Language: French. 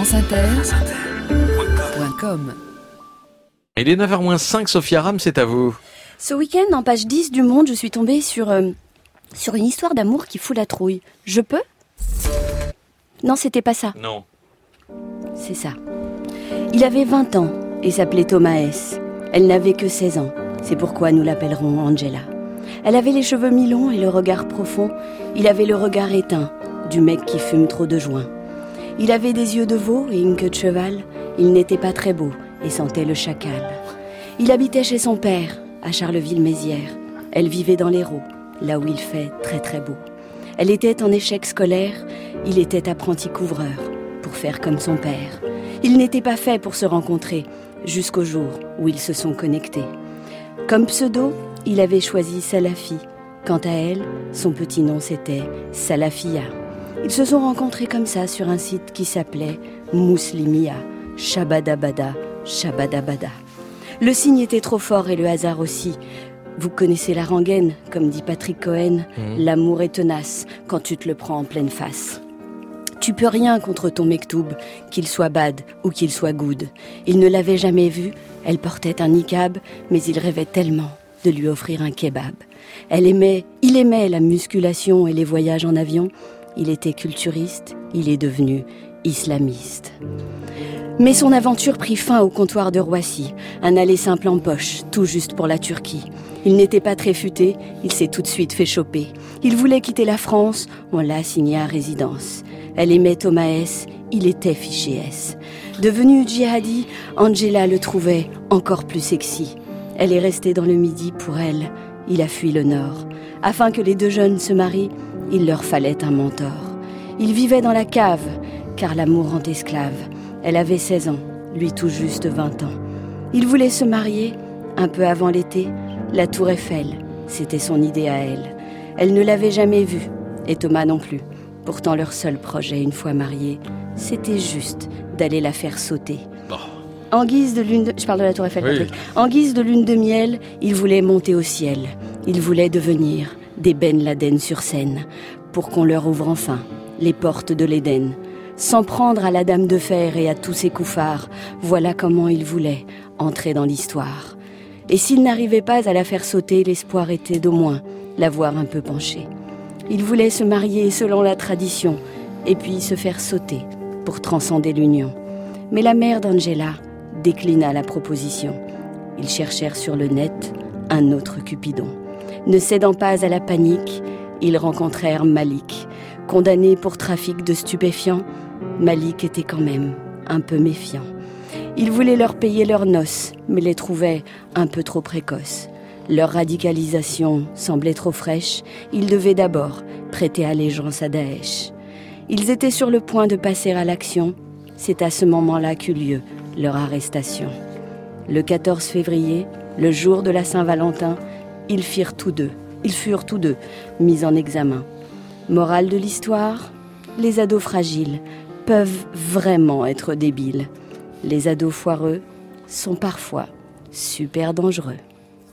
franceinter.com Il est 9h-5, Sophia Ram, c'est à vous. Ce week-end, en page 10 du Monde, je suis tombée sur, euh, sur une histoire d'amour qui fout la trouille. Je peux? Non, c'était pas ça. Non. C'est ça. Il avait 20 ans et s'appelait Thomas S. Elle n'avait que 16 ans. C'est pourquoi nous l'appellerons Angela. Elle avait les cheveux mi-longs et le regard profond. Il avait le regard éteint du mec qui fume trop de joints. Il avait des yeux de veau et une queue de cheval. Il n'était pas très beau et sentait le chacal. Il habitait chez son père, à Charleville-Mézières. Elle vivait dans l'Hérault, là où il fait très très beau. Elle était en échec scolaire, il était apprenti couvreur, pour faire comme son père. Ils n'étaient pas faits pour se rencontrer, jusqu'au jour où ils se sont connectés. Comme pseudo, il avait choisi Salafi. Quant à elle, son petit nom c'était Salafia. Ils se sont rencontrés comme ça sur un site qui s'appelait Mouslimia, Shabadabada, Shabadabada. Le signe était trop fort et le hasard aussi. Vous connaissez la rengaine, comme dit Patrick Cohen, l'amour est tenace quand tu te le prends en pleine face. Tu peux rien contre ton mektoub, qu'il soit bad ou qu'il soit good. Il ne l'avait jamais vu, elle portait un niqab, mais il rêvait tellement de lui offrir un kebab. Elle aimait, il aimait la musculation et les voyages en avion. Il était culturiste, il est devenu islamiste. Mais son aventure prit fin au comptoir de Roissy, un aller simple en poche, tout juste pour la Turquie. Il n'était pas très futé, il s'est tout de suite fait choper. Il voulait quitter la France, on l'a assigné à résidence. Elle aimait Thomas S, il était fiché S. Devenue djihadi, Angela le trouvait encore plus sexy. Elle est restée dans le midi pour elle, il a fui le nord. Afin que les deux jeunes se marient, il leur fallait un mentor. Ils vivaient dans la cave, car l'amour rend esclave. Elle avait 16 ans, lui tout juste 20 ans. Ils voulaient se marier, un peu avant l'été, la tour Eiffel, c'était son idée à elle. Elle ne l'avait jamais vue, et Thomas non plus. Pourtant leur seul projet, une fois mariés, c'était juste d'aller la faire sauter. En guise de lune de... Je parle de la tour Eiffel, Oui. En guise de lune de miel, il voulait monter au ciel. Il voulait devenir des Ben Laden sur scène, pour qu'on leur ouvre enfin les portes de l'Éden. S'en prendre à la dame de fer et à tous ses couffards, voilà comment il voulait entrer dans l'histoire. Et s'il n'arrivait pas à la faire sauter, l'espoir était d'au moins la voir un peu penchée. Il voulait se marier selon la tradition, et puis se faire sauter pour transcender l'union. Mais la mère d'Angela déclina la proposition. Ils cherchèrent sur le net un autre Cupidon. Ne cédant pas à la panique, ils rencontrèrent Malik. Condamné pour trafic de stupéfiants, Malik était quand même un peu méfiant. Il voulait leur payer leurs noces, mais les trouvait un peu trop précoces. Leur radicalisation semblait trop fraîche, ils devaient d'abord prêter allégeance à Daesh. Ils étaient sur le point de passer à l'action, c'est à ce moment-là qu'eut lieu leur arrestation. Le 14 février, le jour de la Saint-Valentin, ils firent tous deux, ils furent tous deux mis en examen. Morale de l'histoire, les ados fragiles peuvent vraiment être débiles. Les ados foireux sont parfois super dangereux.